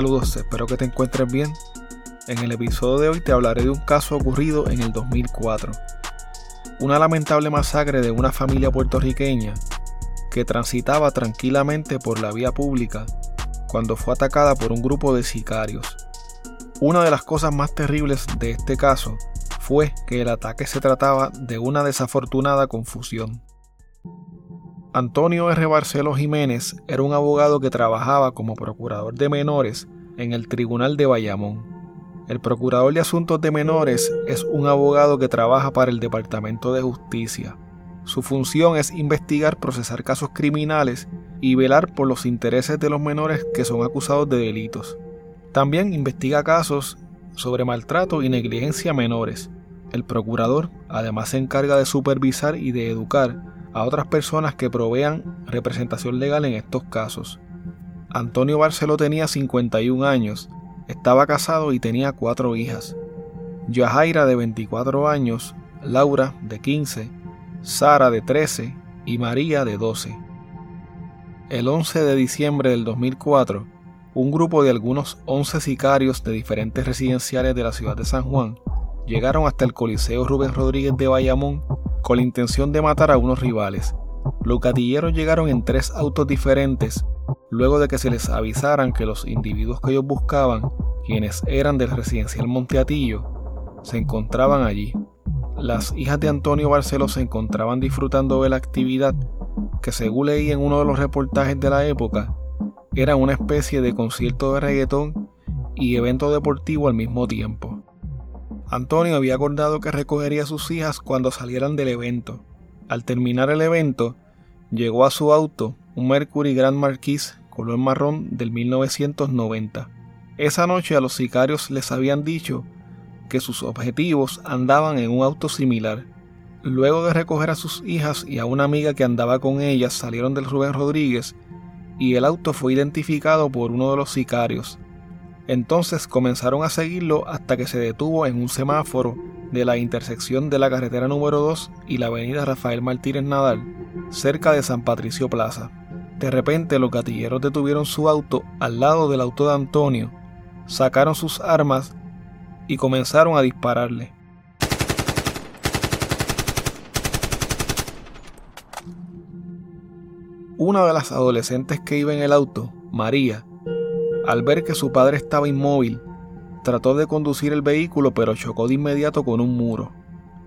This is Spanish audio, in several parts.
Saludos, espero que te encuentres bien. En el episodio de hoy te hablaré de un caso ocurrido en el 2004. Una lamentable masacre de una familia puertorriqueña que transitaba tranquilamente por la vía pública cuando fue atacada por un grupo de sicarios. Una de las cosas más terribles de este caso fue que el ataque se trataba de una desafortunada confusión. Antonio R. Barceló Jiménez era un abogado que trabajaba como procurador de menores en el Tribunal de Bayamón. El procurador de asuntos de menores es un abogado que trabaja para el Departamento de Justicia. Su función es investigar, procesar casos criminales y velar por los intereses de los menores que son acusados de delitos. También investiga casos sobre maltrato y negligencia menores. El procurador además se encarga de supervisar y de educar a otras personas que provean representación legal en estos casos. Antonio Barceló tenía 51 años, estaba casado y tenía cuatro hijas. Yajaira de 24 años, Laura de 15, Sara de 13 y María de 12. El 11 de diciembre del 2004, un grupo de algunos 11 sicarios de diferentes residenciales de la ciudad de San Juan llegaron hasta el Coliseo Rubén Rodríguez de Bayamón con la intención de matar a unos rivales. Los gatilleros llegaron en tres autos diferentes luego de que se les avisaran que los individuos que ellos buscaban, quienes eran del residencial Monteatillo, se encontraban allí. Las hijas de Antonio Barceló se encontraban disfrutando de la actividad que según leí en uno de los reportajes de la época, era una especie de concierto de reggaetón y evento deportivo al mismo tiempo. Antonio había acordado que recogería a sus hijas cuando salieran del evento. Al terminar el evento, llegó a su auto un Mercury Grand Marquis color marrón del 1990. Esa noche a los sicarios les habían dicho que sus objetivos andaban en un auto similar. Luego de recoger a sus hijas y a una amiga que andaba con ellas, salieron del Rubén Rodríguez y el auto fue identificado por uno de los sicarios. Entonces comenzaron a seguirlo hasta que se detuvo en un semáforo de la intersección de la carretera número 2 y la avenida Rafael Martínez Nadal, cerca de San Patricio Plaza. De repente los gatilleros detuvieron su auto al lado del auto de Antonio, sacaron sus armas y comenzaron a dispararle. Una de las adolescentes que iba en el auto, María, al ver que su padre estaba inmóvil, trató de conducir el vehículo pero chocó de inmediato con un muro.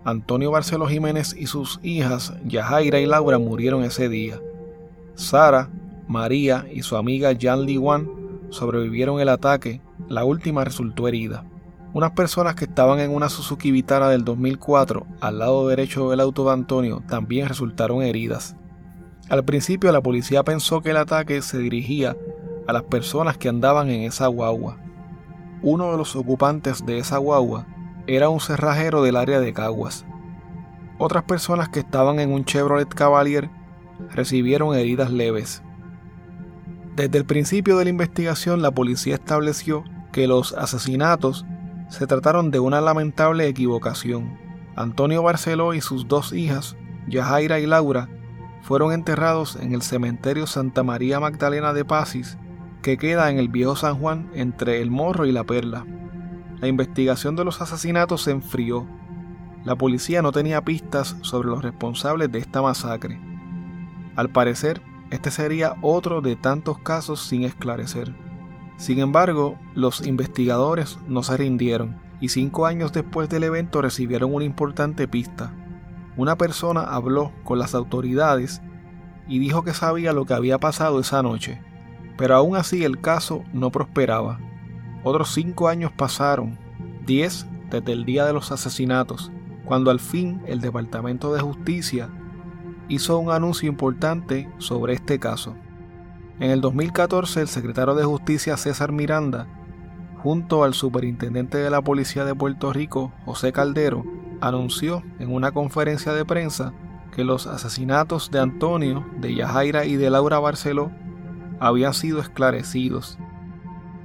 Antonio Barceló Jiménez y sus hijas, Yajaira y Laura, murieron ese día. Sara, María y su amiga Jan Lee Wan sobrevivieron el ataque, la última resultó herida. Unas personas que estaban en una Suzuki Vitara del 2004 al lado derecho del auto de Antonio también resultaron heridas. Al principio la policía pensó que el ataque se dirigía a las personas que andaban en esa guagua. Uno de los ocupantes de esa guagua era un cerrajero del área de Caguas. Otras personas que estaban en un Chevrolet Cavalier recibieron heridas leves. Desde el principio de la investigación la policía estableció que los asesinatos se trataron de una lamentable equivocación. Antonio Barceló y sus dos hijas, Yajaira y Laura, fueron enterrados en el cementerio Santa María Magdalena de Pasis que queda en el viejo San Juan entre el Morro y la Perla. La investigación de los asesinatos se enfrió. La policía no tenía pistas sobre los responsables de esta masacre. Al parecer, este sería otro de tantos casos sin esclarecer. Sin embargo, los investigadores no se rindieron y cinco años después del evento recibieron una importante pista. Una persona habló con las autoridades y dijo que sabía lo que había pasado esa noche pero aún así el caso no prosperaba. Otros cinco años pasaron, diez desde el día de los asesinatos, cuando al fin el Departamento de Justicia hizo un anuncio importante sobre este caso. En el 2014 el secretario de Justicia César Miranda, junto al superintendente de la Policía de Puerto Rico, José Caldero, anunció en una conferencia de prensa que los asesinatos de Antonio, de Yajaira y de Laura Barceló habían sido esclarecidos.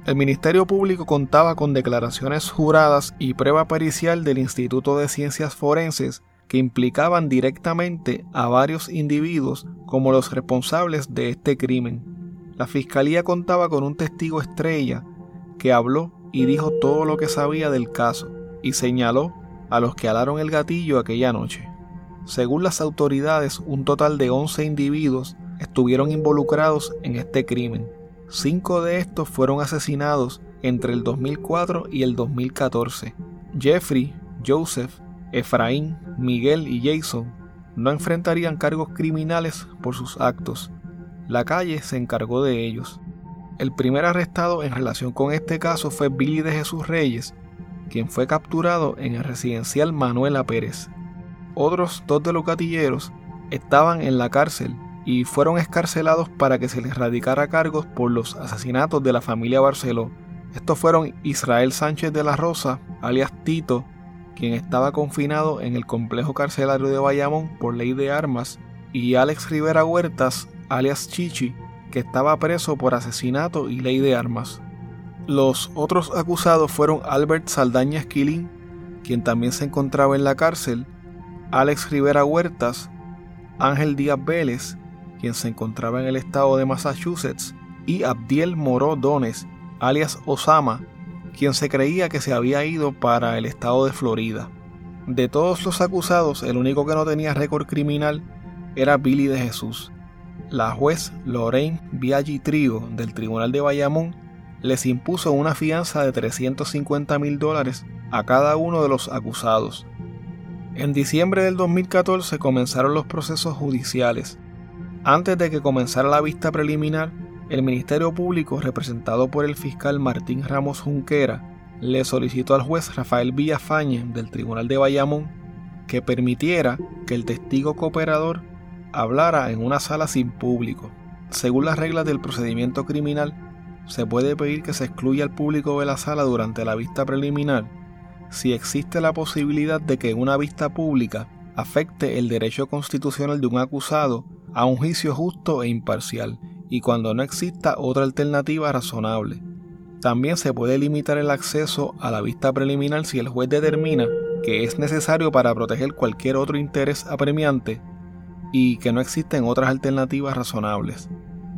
El Ministerio Público contaba con declaraciones juradas y prueba pericial del Instituto de Ciencias Forenses que implicaban directamente a varios individuos como los responsables de este crimen. La Fiscalía contaba con un testigo estrella que habló y dijo todo lo que sabía del caso y señaló a los que alaron el gatillo aquella noche. Según las autoridades, un total de 11 individuos estuvieron involucrados en este crimen. Cinco de estos fueron asesinados entre el 2004 y el 2014. Jeffrey, Joseph, Efraín, Miguel y Jason no enfrentarían cargos criminales por sus actos. La calle se encargó de ellos. El primer arrestado en relación con este caso fue Billy de Jesús Reyes, quien fue capturado en el residencial Manuela Pérez. Otros dos de los gatilleros estaban en la cárcel y fueron escarcelados para que se les radicara cargos por los asesinatos de la familia Barceló. Estos fueron Israel Sánchez de la Rosa, alias Tito, quien estaba confinado en el complejo carcelario de Bayamón por ley de armas, y Alex Rivera Huertas, alias Chichi, que estaba preso por asesinato y ley de armas. Los otros acusados fueron Albert Saldaña Esquilín, quien también se encontraba en la cárcel, Alex Rivera Huertas, Ángel Díaz Vélez, quien se encontraba en el estado de Massachusetts, y Abdiel Moró Dones, alias Osama, quien se creía que se había ido para el estado de Florida. De todos los acusados, el único que no tenía récord criminal era Billy de Jesús, la juez Lorraine Biaggi Trigo del Tribunal de Bayamón les impuso una fianza de 350 mil dólares a cada uno de los acusados. En diciembre del 2014 comenzaron los procesos judiciales. Antes de que comenzara la vista preliminar, el Ministerio Público, representado por el fiscal Martín Ramos Junquera, le solicitó al juez Rafael Villafañe del Tribunal de Bayamón que permitiera que el testigo cooperador hablara en una sala sin público. Según las reglas del procedimiento criminal, se puede pedir que se excluya al público de la sala durante la vista preliminar si existe la posibilidad de que una vista pública afecte el derecho constitucional de un acusado a un juicio justo e imparcial y cuando no exista otra alternativa razonable. También se puede limitar el acceso a la vista preliminar si el juez determina que es necesario para proteger cualquier otro interés apremiante y que no existen otras alternativas razonables.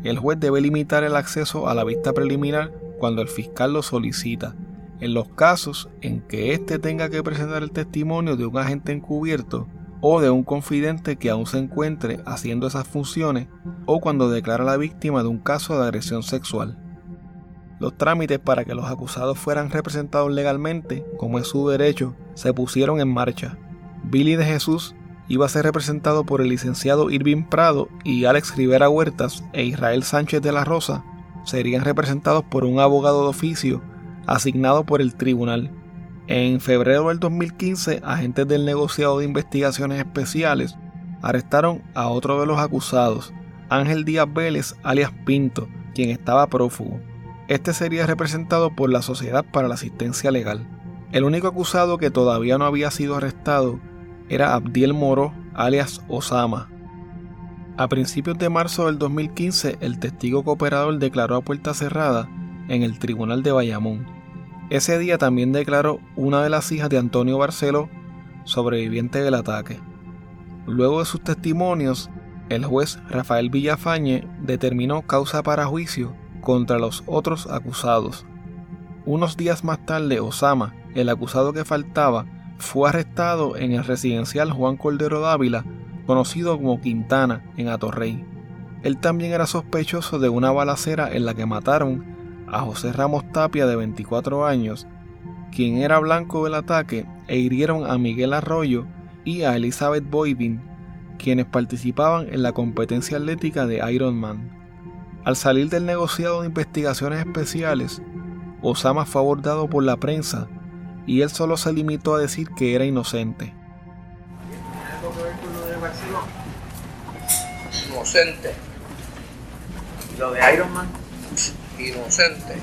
El juez debe limitar el acceso a la vista preliminar cuando el fiscal lo solicita, en los casos en que éste tenga que presentar el testimonio de un agente encubierto o de un confidente que aún se encuentre haciendo esas funciones o cuando declara la víctima de un caso de agresión sexual. Los trámites para que los acusados fueran representados legalmente, como es su derecho, se pusieron en marcha. Billy de Jesús iba a ser representado por el licenciado Irving Prado y Alex Rivera Huertas e Israel Sánchez de la Rosa serían representados por un abogado de oficio asignado por el tribunal. En febrero del 2015, agentes del negociado de investigaciones especiales arrestaron a otro de los acusados, Ángel Díaz Vélez, alias Pinto, quien estaba prófugo. Este sería representado por la Sociedad para la Asistencia Legal. El único acusado que todavía no había sido arrestado era Abdiel Moro, alias Osama. A principios de marzo del 2015, el testigo cooperador declaró a puerta cerrada en el Tribunal de Bayamón. Ese día también declaró una de las hijas de Antonio Barceló, sobreviviente del ataque. Luego de sus testimonios, el juez Rafael Villafañe determinó causa para juicio contra los otros acusados. Unos días más tarde, Osama, el acusado que faltaba, fue arrestado en el residencial Juan Cordero Dávila, conocido como Quintana, en Atorrey. Él también era sospechoso de una balacera en la que mataron a José Ramos Tapia de 24 años, quien era blanco del ataque, e hirieron a Miguel Arroyo y a Elizabeth Boydin, quienes participaban en la competencia atlética de Ironman. Al salir del negociado de investigaciones especiales, Osama fue abordado por la prensa y él solo se limitó a decir que era inocente. algo que ver con lo de Barcelona? Inocente. Lo de Iron Man, inocente.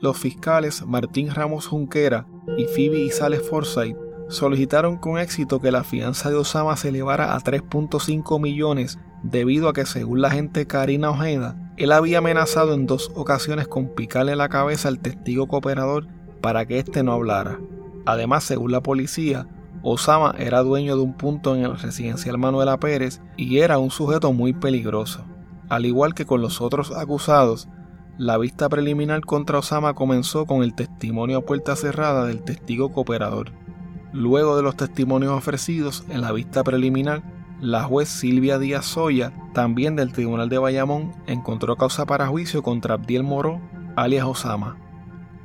Los fiscales Martín Ramos Junquera y Phoebe Isales Forsyth solicitaron con éxito que la fianza de Osama se elevara a 3.5 millones debido a que según la agente Karina Ojeda, él había amenazado en dos ocasiones con picarle la cabeza al testigo cooperador para que éste no hablara. Además, según la policía, Osama era dueño de un punto en el residencial Manuela Pérez y era un sujeto muy peligroso. Al igual que con los otros acusados, la vista preliminar contra Osama comenzó con el testimonio a puerta cerrada del testigo cooperador. Luego de los testimonios ofrecidos en la vista preliminar, la juez Silvia Díaz Soya, también del Tribunal de Bayamón, encontró causa para juicio contra Abdiel Moro, alias Osama.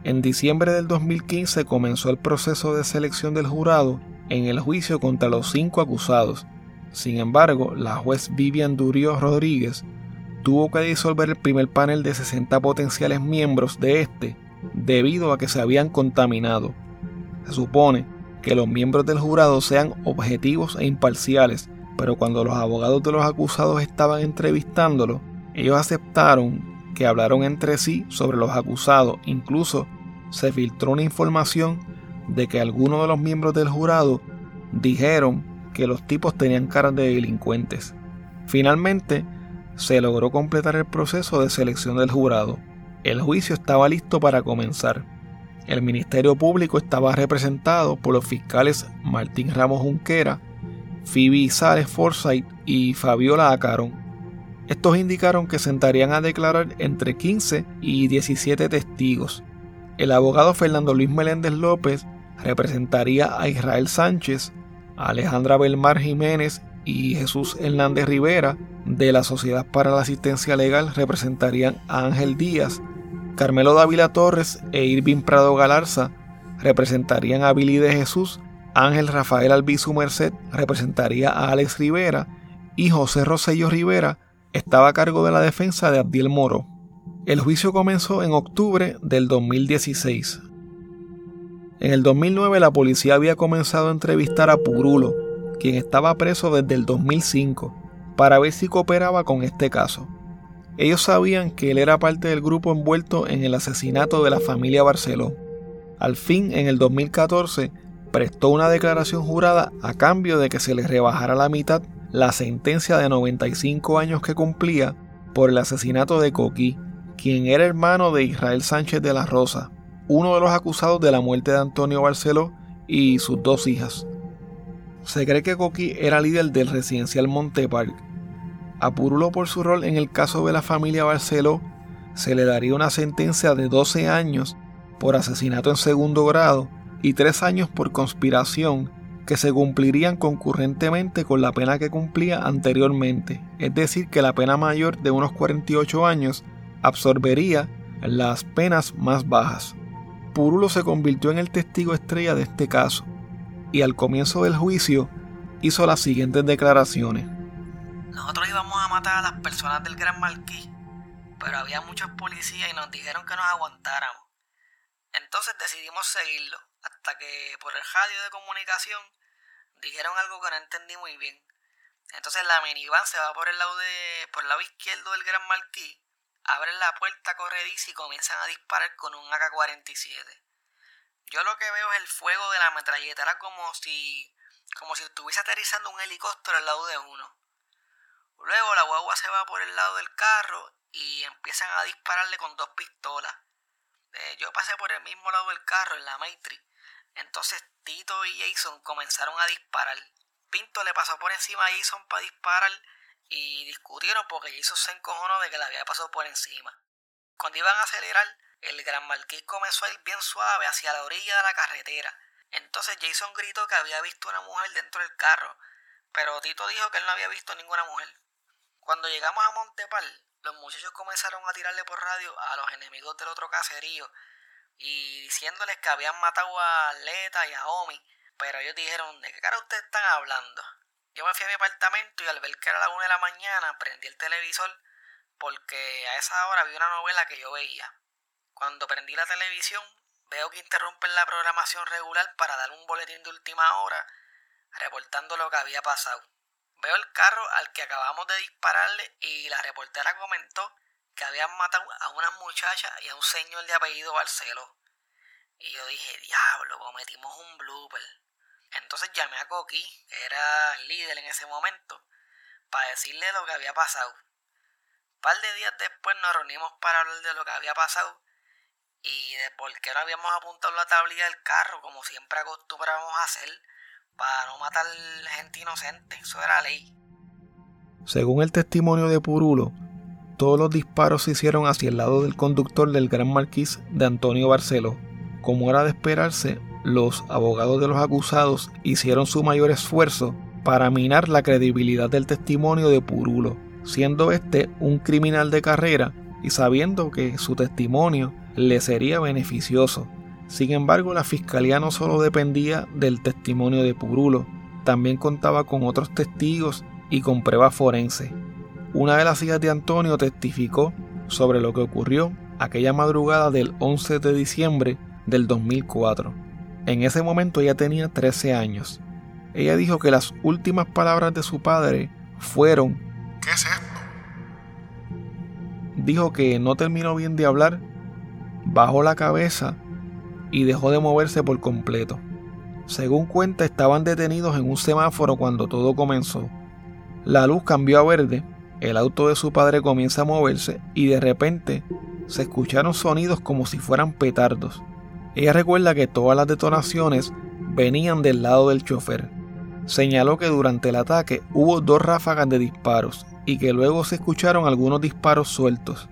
En diciembre del 2015 comenzó el proceso de selección del jurado en el juicio contra los cinco acusados. Sin embargo, la juez Vivian Durio Rodríguez tuvo que disolver el primer panel de 60 potenciales miembros de este debido a que se habían contaminado. Se supone que los miembros del jurado sean objetivos e imparciales pero cuando los abogados de los acusados estaban entrevistándolo, ellos aceptaron que hablaron entre sí sobre los acusados. Incluso se filtró una información de que algunos de los miembros del jurado dijeron que los tipos tenían caras de delincuentes. Finalmente, se logró completar el proceso de selección del jurado. El juicio estaba listo para comenzar. El Ministerio Público estaba representado por los fiscales Martín Ramos Junquera Phoebe Sales Forsyth y Fabiola Acaron. Estos indicaron que sentarían a declarar entre 15 y 17 testigos. El abogado Fernando Luis Meléndez López representaría a Israel Sánchez, Alejandra Belmar Jiménez y Jesús Hernández Rivera. De la Sociedad para la Asistencia Legal representarían a Ángel Díaz, Carmelo Dávila Torres e Irving Prado Galarza representarían a Billy de Jesús Ángel Rafael Albizu Merced representaría a Alex Rivera y José Rosello Rivera estaba a cargo de la defensa de Abdiel Moro. El juicio comenzó en octubre del 2016. En el 2009 la policía había comenzado a entrevistar a Purulo, quien estaba preso desde el 2005, para ver si cooperaba con este caso. Ellos sabían que él era parte del grupo envuelto en el asesinato de la familia Barceló. Al fin, en el 2014, prestó una declaración jurada a cambio de que se le rebajara la mitad la sentencia de 95 años que cumplía por el asesinato de Coquí, quien era hermano de Israel Sánchez de la Rosa, uno de los acusados de la muerte de Antonio Barceló y sus dos hijas. Se cree que Coqui era líder del residencial Montepark. A Purulo por su rol en el caso de la familia Barceló se le daría una sentencia de 12 años por asesinato en segundo grado y tres años por conspiración que se cumplirían concurrentemente con la pena que cumplía anteriormente, es decir, que la pena mayor de unos 48 años absorbería las penas más bajas. Purulo se convirtió en el testigo estrella de este caso y al comienzo del juicio hizo las siguientes declaraciones. Nosotros íbamos a matar a las personas del Gran Marquís, pero había muchos policías y nos dijeron que nos aguantáramos. Entonces decidimos seguirlo hasta que por el radio de comunicación dijeron algo que no entendí muy bien. Entonces la minivan se va por el lado de, por el lado izquierdo del Gran Marquis, abren la puerta corrediza y comienzan a disparar con un AK-47. Yo lo que veo es el fuego de la metralletera como si como si estuviese aterrizando un helicóptero al lado de uno. Luego la guagua se va por el lado del carro y empiezan a dispararle con dos pistolas. Eh, yo pasé por el mismo lado del carro en la Matrix entonces Tito y Jason comenzaron a disparar. Pinto le pasó por encima a Jason para disparar y discutieron porque Jason se encojonó de que le había pasado por encima. Cuando iban a acelerar, el gran marqués comenzó a ir bien suave hacia la orilla de la carretera. Entonces Jason gritó que había visto una mujer dentro del carro, pero Tito dijo que él no había visto ninguna mujer. Cuando llegamos a Montepal, los muchachos comenzaron a tirarle por radio a los enemigos del otro caserío y diciéndoles que habían matado a Leta y a Omi, pero ellos dijeron, ¿de qué cara ustedes están hablando? Yo me fui a mi apartamento y al ver que era la una de la mañana prendí el televisor porque a esa hora vi una novela que yo veía. Cuando prendí la televisión veo que interrumpen la programación regular para dar un boletín de última hora reportando lo que había pasado. Veo el carro al que acabamos de dispararle y la reportera comentó que habían matado a una muchacha y a un señor de apellido Barceló. Y yo dije, diablo, cometimos un blooper. Llamé a Coqui, era líder en ese momento, para decirle lo que había pasado. Un par de días después nos reunimos para hablar de lo que había pasado y de por qué no habíamos apuntado la tablilla del carro como siempre acostumbramos a hacer para no matar gente inocente. Eso era ley. Según el testimonio de Purulo, todos los disparos se hicieron hacia el lado del conductor del Gran Marquís de Antonio Barceló. Como era de esperarse, los abogados de los acusados hicieron su mayor esfuerzo para minar la credibilidad del testimonio de Purulo, siendo este un criminal de carrera y sabiendo que su testimonio le sería beneficioso. Sin embargo, la fiscalía no solo dependía del testimonio de Purulo, también contaba con otros testigos y con pruebas forenses. Una de las hijas de Antonio testificó sobre lo que ocurrió aquella madrugada del 11 de diciembre del 2004. En ese momento ella tenía 13 años. Ella dijo que las últimas palabras de su padre fueron ¿Qué es esto? Dijo que no terminó bien de hablar, bajó la cabeza y dejó de moverse por completo. Según cuenta, estaban detenidos en un semáforo cuando todo comenzó. La luz cambió a verde el auto de su padre comienza a moverse y de repente se escucharon sonidos como si fueran petardos. Ella recuerda que todas las detonaciones venían del lado del chofer. Señaló que durante el ataque hubo dos ráfagas de disparos y que luego se escucharon algunos disparos sueltos.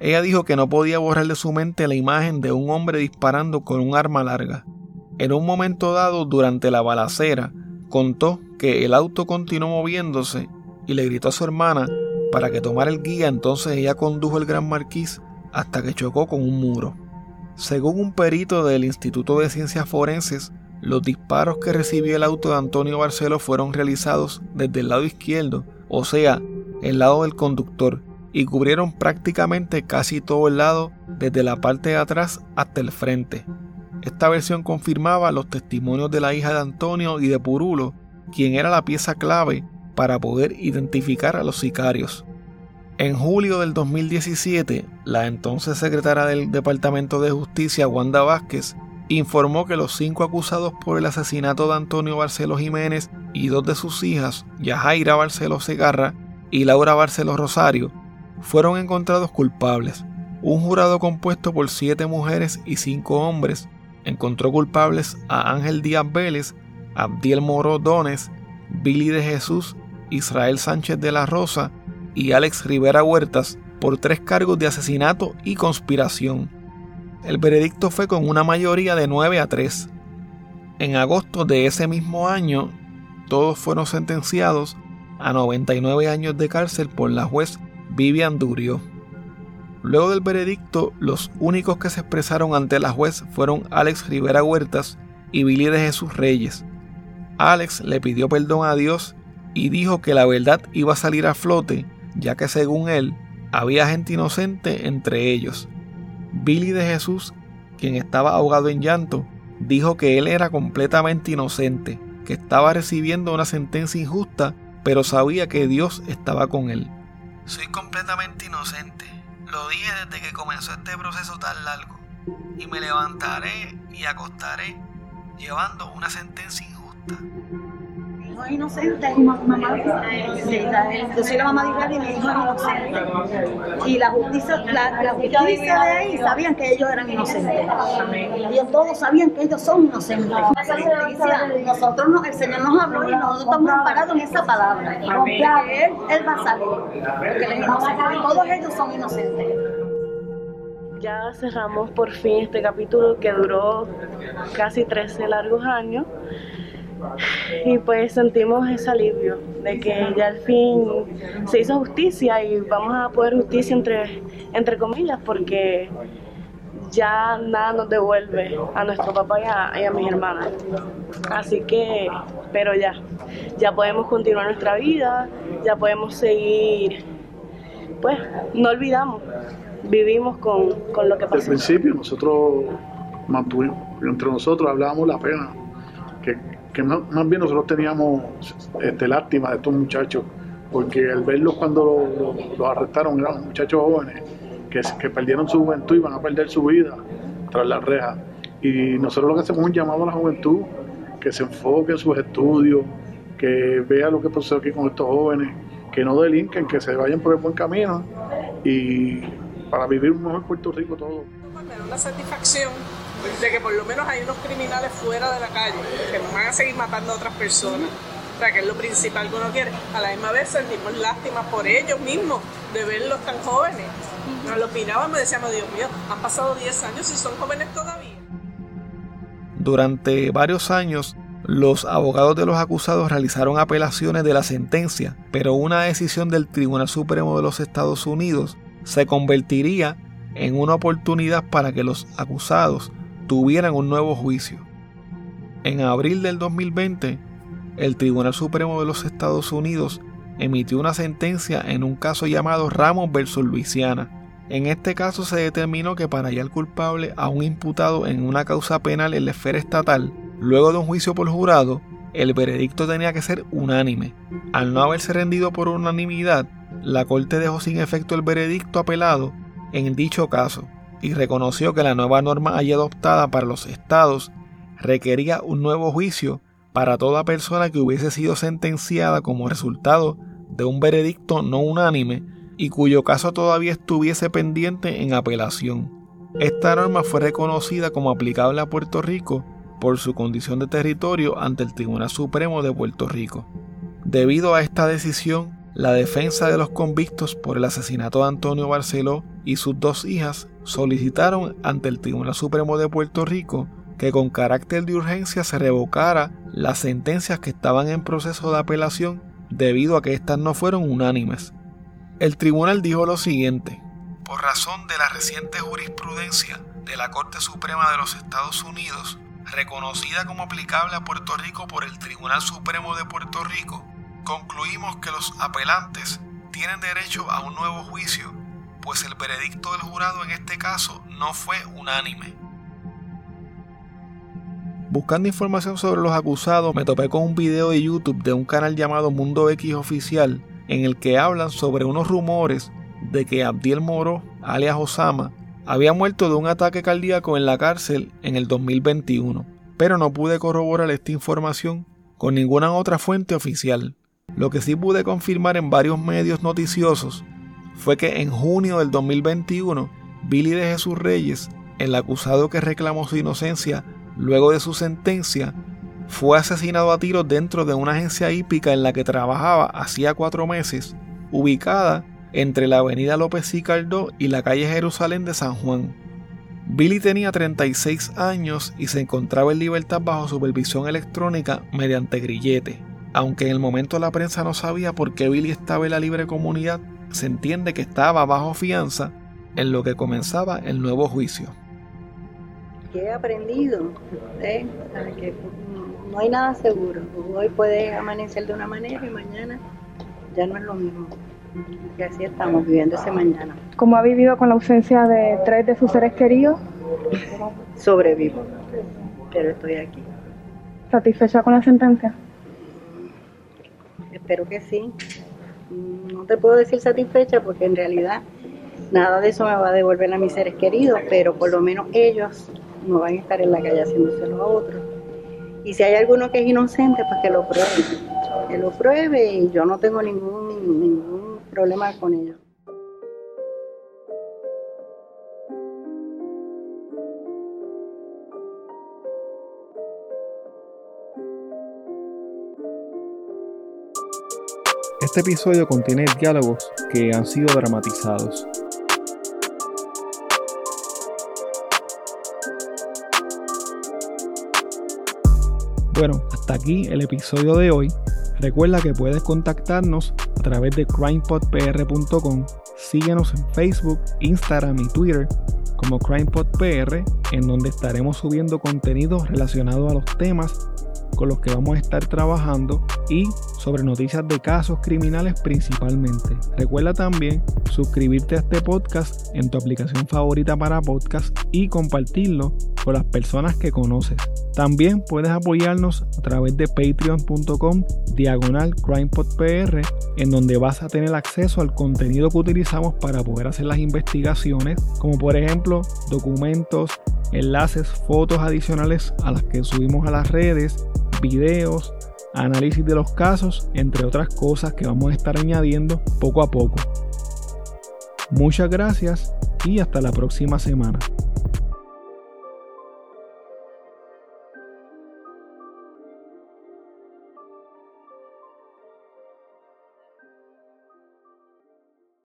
Ella dijo que no podía borrar de su mente la imagen de un hombre disparando con un arma larga. En un momento dado, durante la balacera, contó que el auto continuó moviéndose y le gritó a su hermana para que tomara el guía, entonces ella condujo el Gran Marquís hasta que chocó con un muro. Según un perito del Instituto de Ciencias Forenses, los disparos que recibió el auto de Antonio Barcelo fueron realizados desde el lado izquierdo, o sea, el lado del conductor, y cubrieron prácticamente casi todo el lado desde la parte de atrás hasta el frente. Esta versión confirmaba los testimonios de la hija de Antonio y de Purulo, quien era la pieza clave para poder identificar a los sicarios. En julio del 2017, la entonces secretaria del Departamento de Justicia, Wanda Vázquez, informó que los cinco acusados por el asesinato de Antonio Barceló Jiménez y dos de sus hijas, Yajaira Barceló Segarra y Laura Barceló Rosario, fueron encontrados culpables. Un jurado compuesto por siete mujeres y cinco hombres encontró culpables a Ángel Díaz Vélez, Abdiel Moro Dones, Billy de Jesús Israel Sánchez de la Rosa y Alex Rivera Huertas por tres cargos de asesinato y conspiración. El veredicto fue con una mayoría de 9 a 3. En agosto de ese mismo año, todos fueron sentenciados a 99 años de cárcel por la juez Vivian Durio. Luego del veredicto, los únicos que se expresaron ante la juez fueron Alex Rivera Huertas y Billy de Jesús Reyes. Alex le pidió perdón a Dios y dijo que la verdad iba a salir a flote, ya que según él había gente inocente entre ellos. Billy de Jesús, quien estaba ahogado en llanto, dijo que él era completamente inocente, que estaba recibiendo una sentencia injusta, pero sabía que Dios estaba con él. Soy completamente inocente, lo dije desde que comenzó este proceso tan largo, y me levantaré y acostaré llevando una sentencia injusta hijo es inocente. Mamá, yo soy la mamá de Israel y mi hijo es inocente. Y la justicia, la, la justicia de ahí sabían que ellos eran inocentes. Ellos todos sabían que ellos son inocentes. Nosotros, no, el Señor nos habló y nosotros estamos amparados en esa palabra. Que él, él va a salir. Porque él es inocente. Todos ellos son inocentes ya cerramos por fin este capítulo que duró casi 13 largos años y pues sentimos ese alivio de que ya al fin se hizo justicia y vamos a poder justicia entre, entre comillas porque ya nada nos devuelve a nuestro papá y a, y a mis hermanas. Así que, pero ya, ya podemos continuar nuestra vida, ya podemos seguir, pues no olvidamos, vivimos con, con lo que pasó. Al principio nosotros mantuvimos, entre nosotros hablábamos la pena, que que más, bien nosotros teníamos este, lástima de estos muchachos, porque al verlos cuando los arrestaron eran muchachos jóvenes que, perdieron su juventud y van a perder su vida tras las rejas. Y nosotros lo que hacemos es un llamado a la juventud que se enfoque en sus estudios, que vea lo que pasó aquí con estos jóvenes, que no delinquen, que se vayan por el buen camino y para vivir un mejor Puerto Rico todo. Una satisfacción de que por lo menos hay unos criminales fuera de la calle que van a seguir matando a otras personas. O sea, que es lo principal que uno quiere. A la misma vez sentimos lástima por ellos mismos, de verlos tan jóvenes. Nos lo miraban y decíamos, Dios mío, han pasado 10 años y son jóvenes todavía. Durante varios años, los abogados de los acusados realizaron apelaciones de la sentencia, pero una decisión del Tribunal Supremo de los Estados Unidos se convertiría en una oportunidad para que los acusados tuvieran un nuevo juicio. En abril del 2020, el Tribunal Supremo de los Estados Unidos emitió una sentencia en un caso llamado Ramos versus Luisiana. En este caso se determinó que para hallar culpable a un imputado en una causa penal en la esfera estatal, luego de un juicio por jurado, el veredicto tenía que ser unánime. Al no haberse rendido por unanimidad, la Corte dejó sin efecto el veredicto apelado en dicho caso y reconoció que la nueva norma allí adoptada para los estados requería un nuevo juicio para toda persona que hubiese sido sentenciada como resultado de un veredicto no unánime y cuyo caso todavía estuviese pendiente en apelación. Esta norma fue reconocida como aplicable a Puerto Rico por su condición de territorio ante el Tribunal Supremo de Puerto Rico. Debido a esta decisión, la defensa de los convictos por el asesinato de Antonio Barceló y sus dos hijas solicitaron ante el Tribunal Supremo de Puerto Rico que con carácter de urgencia se revocara las sentencias que estaban en proceso de apelación debido a que éstas no fueron unánimes. El tribunal dijo lo siguiente, por razón de la reciente jurisprudencia de la Corte Suprema de los Estados Unidos, reconocida como aplicable a Puerto Rico por el Tribunal Supremo de Puerto Rico, concluimos que los apelantes tienen derecho a un nuevo juicio, pues el veredicto del jurado en este caso no fue unánime. Buscando información sobre los acusados, me topé con un video de YouTube de un canal llamado Mundo X Oficial, en el que hablan sobre unos rumores de que Abdiel Moro, alias Osama, había muerto de un ataque cardíaco en la cárcel en el 2021, pero no pude corroborar esta información con ninguna otra fuente oficial. Lo que sí pude confirmar en varios medios noticiosos fue que en junio del 2021, Billy de Jesús Reyes, el acusado que reclamó su inocencia luego de su sentencia, fue asesinado a tiros dentro de una agencia hípica en la que trabajaba hacía cuatro meses, ubicada entre la avenida López y y la calle Jerusalén de San Juan. Billy tenía 36 años y se encontraba en libertad bajo supervisión electrónica mediante grillete. Aunque en el momento la prensa no sabía por qué Billy estaba en la libre comunidad, se entiende que estaba bajo fianza en lo que comenzaba el nuevo juicio he aprendido, ¿eh? que no hay nada seguro. Hoy puede amanecer de una manera y mañana ya no es lo mismo. Y así estamos viviendo ese mañana. ¿Cómo ha vivido con la ausencia de tres de sus seres queridos? Sobrevivo, pero estoy aquí. ¿Satisfecha con la sentencia? Espero que sí. No te puedo decir satisfecha porque en realidad nada de eso me va a devolver a mis seres queridos, pero por lo menos ellos no van a estar en la calle haciéndoselo a otros. Y si hay alguno que es inocente, pues que lo pruebe. Que lo pruebe y yo no tengo ningún, ningún problema con ello. Este episodio contiene diálogos que han sido dramatizados. Bueno, hasta aquí el episodio de hoy. Recuerda que puedes contactarnos a través de crimepodpr.com. Síguenos en Facebook, Instagram y Twitter como CrimePodPR, en donde estaremos subiendo contenido relacionado a los temas con los que vamos a estar trabajando y sobre noticias de casos criminales principalmente. Recuerda también suscribirte a este podcast en tu aplicación favorita para podcast y compartirlo con las personas que conoces. También puedes apoyarnos a través de patreon.com diagonal crimepodpr en donde vas a tener acceso al contenido que utilizamos para poder hacer las investigaciones, como por ejemplo documentos, enlaces, fotos adicionales a las que subimos a las redes, videos, análisis de los casos, entre otras cosas que vamos a estar añadiendo poco a poco. Muchas gracias y hasta la próxima semana.